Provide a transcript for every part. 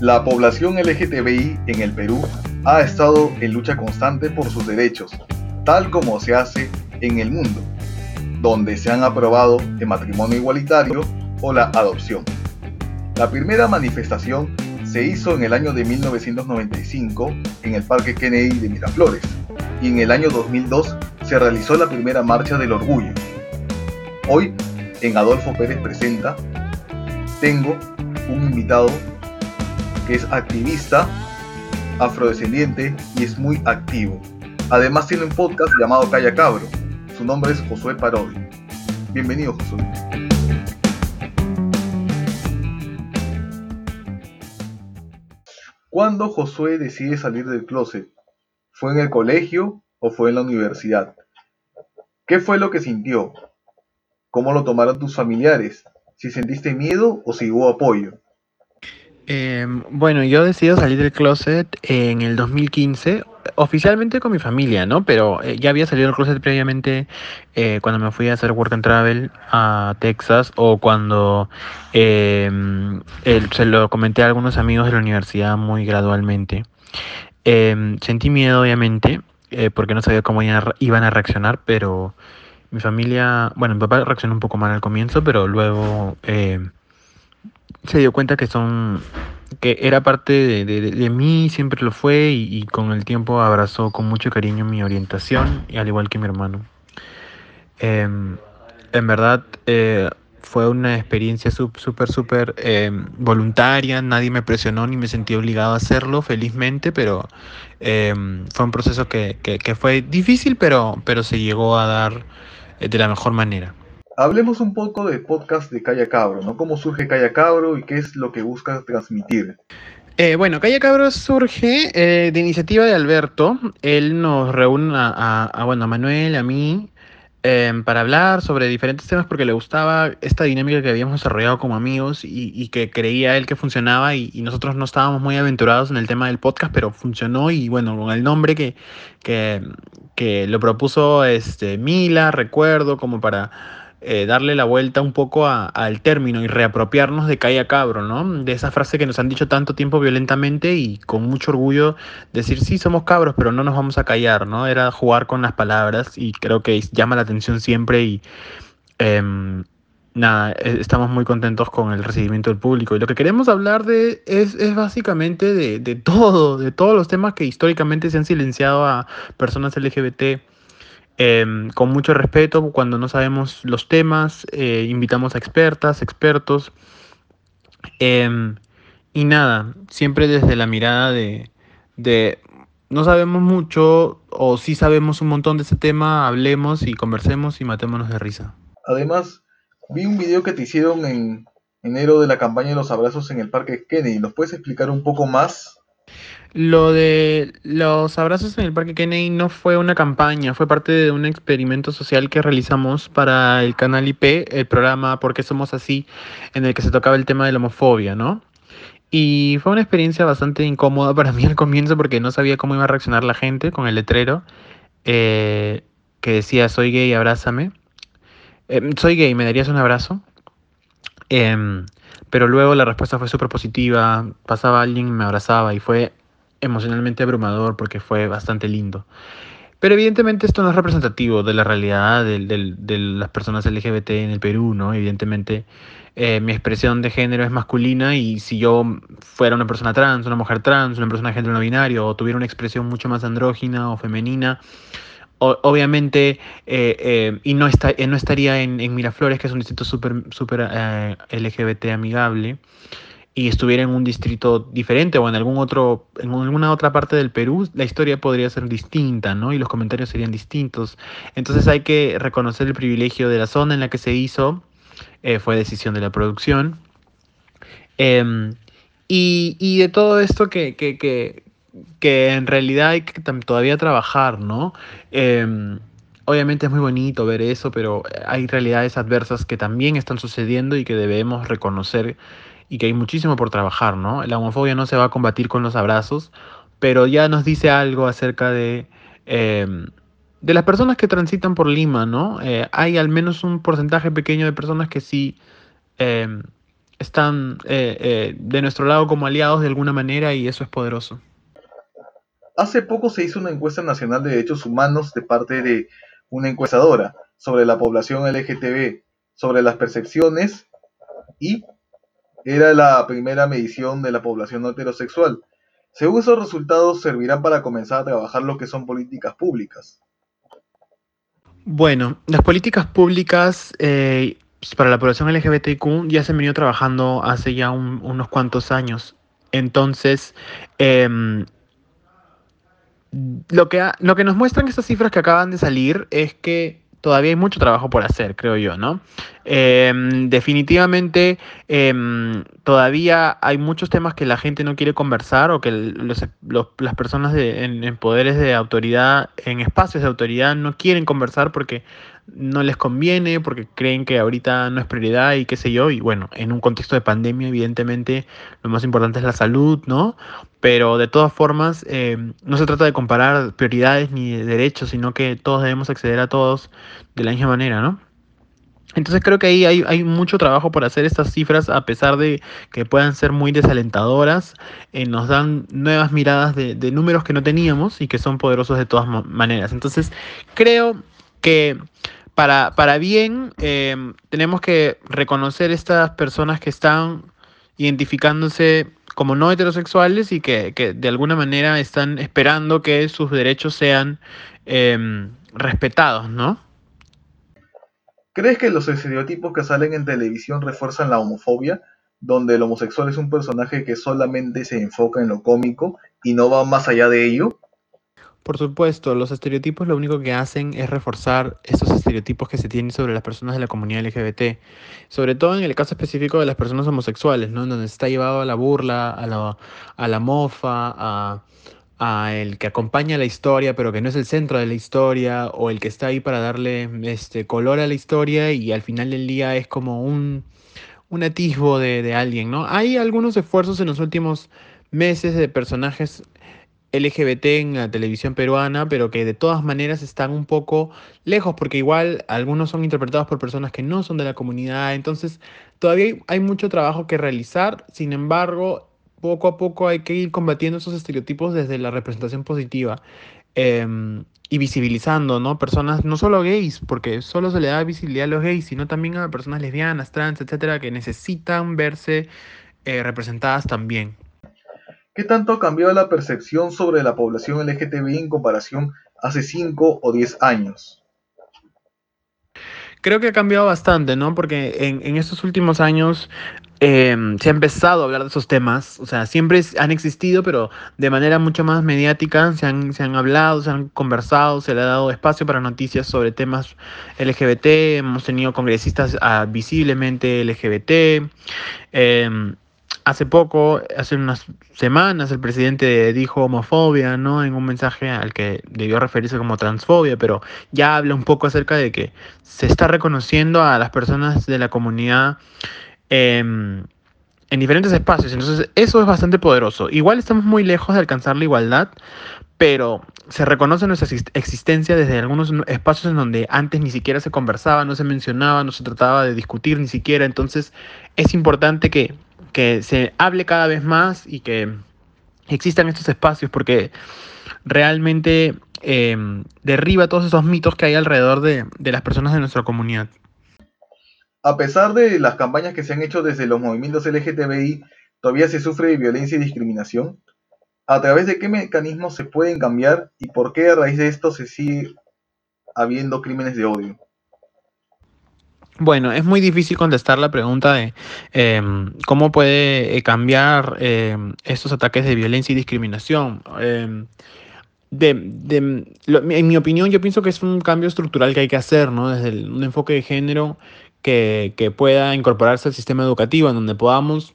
La población LGTBI en el Perú ha estado en lucha constante por sus derechos, tal como se hace en el mundo, donde se han aprobado el matrimonio igualitario o la adopción. La primera manifestación se hizo en el año de 1995 en el Parque Kennedy de Miraflores y en el año 2002 se realizó la primera Marcha del Orgullo. Hoy, en Adolfo Pérez Presenta, tengo un invitado es activista, afrodescendiente y es muy activo. Además tiene un podcast llamado Calla Cabro. Su nombre es Josué Parodi. Bienvenido, Josué. ¿Cuándo Josué decide salir del closet? ¿Fue en el colegio o fue en la universidad? ¿Qué fue lo que sintió? ¿Cómo lo tomaron tus familiares? ¿Si sentiste miedo o si hubo apoyo? Em, bueno, yo decidí salir del closet en el 2015, oficialmente con mi familia, ¿no? Pero eh, ya había salido del closet previamente eh, cuando me fui a hacer work and travel a Texas o cuando em, se lo comenté a algunos amigos de la universidad muy gradualmente. Em, sentí miedo, obviamente, eh, porque no sabía cómo iban a reaccionar, pero mi familia, bueno, mi papá reaccionó un poco mal al comienzo, pero luego eh, se dio cuenta que son, que era parte de, mí, siempre lo fue, y, con el tiempo abrazó con mucho cariño mi orientación, y al igual que mi hermano. Em, en verdad, eh, fue una experiencia súper, súper em, voluntaria, nadie me presionó ni me sentí obligado a hacerlo, felizmente, pero em, fue un proceso que, fue difícil, pero, pero se llegó a dar eh, de la mejor manera. Hablemos un poco del podcast de Calla Cabro, ¿no? ¿Cómo surge Calla Cabro y qué es lo que busca transmitir? Eh, bueno, Calla Cabro surge eh, de iniciativa de Alberto. Él nos reúne a, a, bueno, a Manuel, a mí, Em, para hablar sobre diferentes temas porque le gustaba esta dinámica que habíamos desarrollado como amigos y, que creía él que funcionaba y, nosotros no estábamos muy aventurados en el tema del podcast, pero funcionó y bueno, con el nombre que, que, que lo propuso este, Mila, recuerdo, como para eh, darle la vuelta un poco al término y reapropiarnos de calle a cabro, ¿no? De esa frase que nos han dicho tanto tiempo violentamente y con mucho orgullo decir, sí, somos cabros, pero no nos vamos a callar, ¿no? Era jugar con las palabras y creo que llama la atención siempre y... Em, nada, e, estamos muy contentos con el recibimiento del público. Y lo que queremos hablar de es, es básicamente de, de, todo, de todos los temas que históricamente se han silenciado a personas LGBT Em, con mucho respeto, cuando no sabemos los temas, eh, invitamos a expertas, expertos. Em, y nada, siempre desde la mirada de, no sabemos mucho o si sabemos un montón de ese tema, hablemos y conversemos y matémonos de risa. Además, vi un video que te hicieron en enero de la campaña de los abrazos en el Parque Kennedy. ¿Nos puedes explicar un poco más lo de los abrazos en el Parque Kennedy no fue una campaña, fue parte de un experimento social que realizamos para el canal IP, el programa Por qué somos así, en el que se tocaba el tema de la homofobia, ¿no? Y fue una experiencia bastante incómoda para mí al comienzo porque no sabía cómo iba a reaccionar la gente con el letrero eh, que decía soy gay, abrázame. Em, soy gay, ¿me darías un abrazo? Em, pero luego la respuesta fue súper positiva, pasaba alguien y me abrazaba y fue emocionalmente abrumador porque fue bastante lindo. Pero evidentemente esto no es representativo de la realidad de, las personas LGBT en el Perú, ¿no? Evidentemente eh, mi expresión de género es masculina y si yo fuera una persona trans, una mujer trans, una persona de género no binario o tuviera una expresión mucho más andrógina o femenina, obviamente, eh, eh, y no, está, no estaría en, Miraflores, que es un distrito súper super, LGBT amigable, y estuviera en un distrito diferente o en algún otro en alguna otra parte del Perú, la historia podría ser distinta, ¿no? Y los comentarios serían distintos. Entonces hay que reconocer el privilegio de la zona en la que se hizo, eh, fue decisión de la producción. Em, y, de todo esto que, que, en realidad hay que todavía trabajar, ¿no? Em, obviamente es muy bonito ver eso, pero hay realidades adversas que también están sucediendo y que debemos reconocer y que hay muchísimo por trabajar, ¿no? La homofobia no se va a combatir con los abrazos, pero ya nos dice algo acerca de, em, de las personas que transitan por Lima, ¿no? Eh, hay al menos un porcentaje pequeño de personas que sí em, están eh, eh, de nuestro lado como aliados de alguna manera y eso es poderoso. Hace poco se hizo una encuesta nacional de derechos humanos de parte de una encuestadora sobre la población LGTB, sobre las percepciones y era la primera medición de la población heterosexual. Según esos resultados servirán para comenzar a trabajar lo que son políticas públicas. Bueno, las políticas públicas eh, para la población LGBTQ ya se han venido trabajando hace ya unos cuantos años. Entonces, em, lo, que lo que nos muestran estas cifras que acaban de salir es que todavía hay mucho trabajo por hacer, creo yo, ¿no? Em, definitivamente em, todavía hay muchos temas que la gente no quiere conversar o que las personas en, poderes de autoridad, en espacios de autoridad, no quieren conversar porque no les conviene, porque creen que ahorita no es prioridad y qué sé yo. Y bueno, en un contexto de pandemia, evidentemente, lo más importante es la salud, ¿no? Pero de todas formas, eh, no se trata de comparar prioridades ni derechos, sino que todos debemos acceder a todos de la misma manera, ¿no? Entonces creo que ahí hay, mucho trabajo por hacer estas cifras, a pesar de que puedan ser muy desalentadoras, eh, nos dan nuevas miradas de, de, números que no teníamos y que son poderosos de todas maneras. Entonces creo que para, para bien eh, tenemos que reconocer estas personas que están identificándose como no heterosexuales y que, de alguna manera están esperando que sus derechos sean em, respetados, ¿no? ¿Crees que los estereotipos que salen en televisión refuerzan la homofobia, donde el homosexual es un personaje que solamente se enfoca en lo cómico y no va más allá de ello? Por supuesto, los estereotipos lo único que hacen es reforzar esos estereotipos que se tienen sobre las personas de la comunidad LGBT, sobre todo en el caso específico de las personas homosexuales, ¿no? donde se está llevado a la burla, a la, a la mofa, a, a el que acompaña la historia, pero que no es el centro de la historia, o el que está ahí para darle este color a la historia y al final del día es como un, un atisbo de, de alguien, ¿no? Hay algunos esfuerzos en los últimos meses de personajes LGBT en la televisión peruana, pero que de todas maneras están un poco lejos, porque igual algunos son interpretados por personas que no son de la comunidad, entonces todavía hay mucho trabajo que realizar, sin embargo, poco a poco hay que ir combatiendo esos estereotipos desde la representación positiva em, y visibilizando, ¿no? Personas, no solo gays, porque solo se le da visibilidad a los gays, sino también a personas lesbianas, trans, etcétera, que necesitan verse eh, representadas también. ¿Qué tanto ha cambiado la percepción sobre la población LGTBI en comparación hace 5 o 10 años? Creo que ha cambiado bastante, ¿no? Porque en, estos últimos años em, se ha empezado a hablar de esos temas. O sea, siempre han existido, pero de manera mucho más mediática. Se han, se han hablado, se han conversado, se le ha dado espacio para noticias sobre temas LGBT. Hemos tenido congresistas ah, visiblemente LGBT. Eh, Hace poco, hace unas semanas, el presidente dijo homofobia, ¿no? En un mensaje al que debió referirse como transfobia, pero ya habla un poco acerca de que se está reconociendo a las personas de la comunidad em, en diferentes espacios. Entonces, eso es bastante poderoso. Igual estamos muy lejos de alcanzar la igualdad, pero se reconoce nuestra existencia desde algunos espacios en donde antes ni siquiera se conversaba, no se mencionaba, no se trataba de discutir ni siquiera. Entonces, es importante que que se hable cada vez más y que existan estos espacios porque realmente em, derriba todos esos mitos que hay alrededor de, de las personas de nuestra comunidad. A pesar de las campañas que se han hecho desde los movimientos LGTBI, todavía se sufre de violencia y discriminación. ¿A través de qué mecanismos se pueden cambiar y por qué a raíz de esto se sigue habiendo crímenes de odio? Bueno, es muy difícil contestar la pregunta de em, cómo puede eh, cambiar em, estos ataques de violencia y discriminación. Em, en mi opinión, yo pienso que es un cambio estructural que hay que hacer, ¿no? Desde un enfoque de género que, pueda incorporarse al sistema educativo, en donde podamos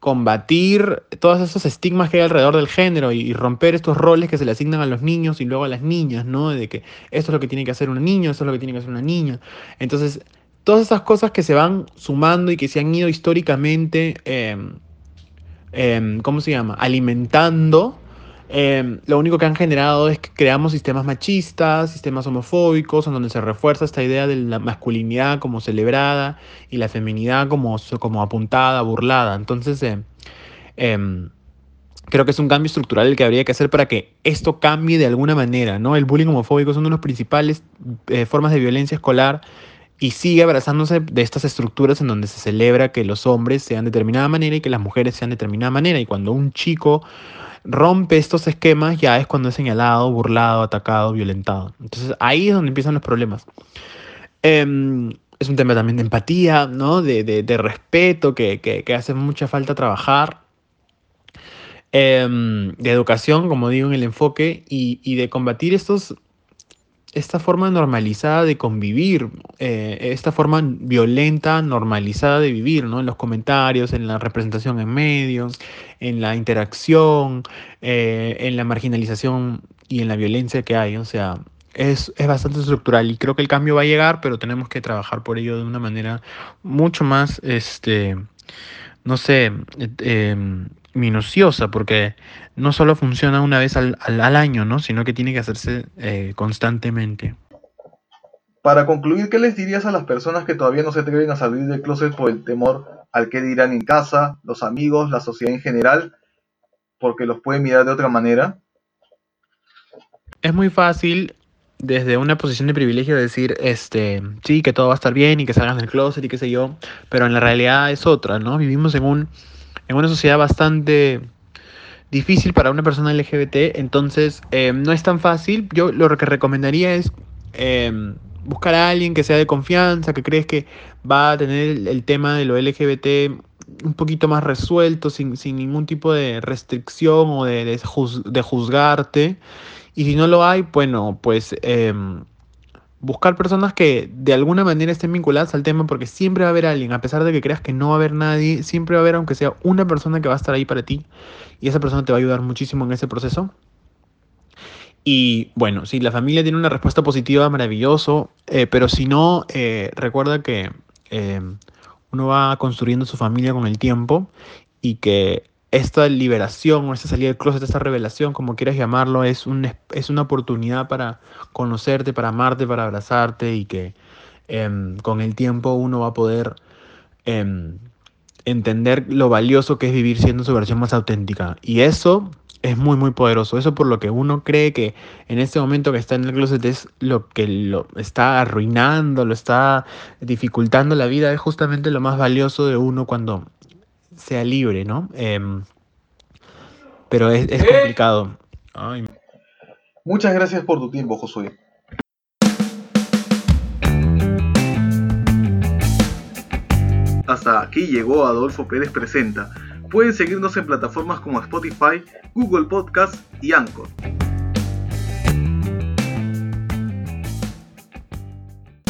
combatir todos esos estigmas que hay alrededor del género y, romper estos roles que se le asignan a los niños y luego a las niñas, ¿no? De que esto es lo que tiene que hacer un niño, esto es lo que tiene que hacer una niña. Entonces, todas esas cosas que se van sumando y que se han ido históricamente, em, em, ¿cómo se llama? Alimentando eh, lo único que han generado es que creamos sistemas machistas, sistemas homofóbicos, en donde se refuerza esta idea de la masculinidad como celebrada y la feminidad como, como apuntada, burlada. Entonces, eh, em, creo que es un cambio estructural el que habría que hacer para que esto cambie de alguna manera, ¿no? El bullying homofóbico es una de las principales eh, formas de violencia escolar y sigue abrazándose de estas estructuras en donde se celebra que los hombres sean de determinada manera y que las mujeres sean de determinada manera. Y cuando un chico rompe estos esquemas, ya es cuando es señalado, burlado, atacado, violentado. Entonces ahí es donde empiezan los problemas. Em, es un tema también de empatía, ¿no? De, de, respeto que, que, que, hace mucha falta trabajar. Em, de educación, como digo, en el enfoque y, y de combatir estos esta forma normalizada de convivir, eh, esta forma violenta, normalizada de vivir, ¿no? En los comentarios, en la representación en medios, en la interacción, eh, en la marginalización y en la violencia que hay. O sea, es, es, bastante estructural y creo que el cambio va a llegar, pero tenemos que trabajar por ello de una manera mucho más, este, no sé, eh, minuciosa, porque no solo funciona una vez al, al, al año, ¿no? sino que tiene que hacerse eh, constantemente. Para concluir, ¿qué les dirías a las personas que todavía no se atreven a salir del closet por el temor al que dirán en casa, los amigos, la sociedad en general, porque los pueden mirar de otra manera? Es muy fácil desde una posición de privilegio decir, este, sí, que todo va a estar bien y que salgan del closet y qué sé yo, pero en la realidad es otra, ¿no? Vivimos en un en una sociedad bastante difícil para una persona LGBT, entonces eh, no es tan fácil. Yo lo que recomendaría es eh, buscar a alguien que sea de confianza, que crees que va a tener el, tema de lo LGBT un poquito más resuelto, sin, sin ningún tipo de restricción o de, de, juz, de, juzgarte. Y si no lo hay, bueno, pues... Eh, buscar personas que de alguna manera estén vinculadas al tema porque siempre va a haber alguien, a pesar de que creas que no va a haber nadie, siempre va a haber aunque sea una persona que va a estar ahí para ti y esa persona te va a ayudar muchísimo en ese proceso. Y bueno, si la familia tiene una respuesta positiva, maravilloso, eh, pero si no, eh, recuerda que eh, uno va construyendo su familia con el tiempo y que esta liberación o esta salida del closet, esta revelación, como quieras llamarlo, es, es una oportunidad para conocerte, para amarte, para abrazarte y que eh, con el tiempo uno va a poder eh, entender lo valioso que es vivir siendo su versión más auténtica. Y eso es muy, muy poderoso. Eso por lo que uno cree que en este momento que está en el closet es lo que lo está arruinando, lo está dificultando la vida, es justamente lo más valioso de uno cuando sea libre, ¿no? Eh, pero es, es complicado. Ay. Muchas gracias por tu tiempo, Josué. Hasta aquí llegó Adolfo Pérez Presenta. Pueden seguirnos en plataformas como Spotify, Google Podcast y Anchor.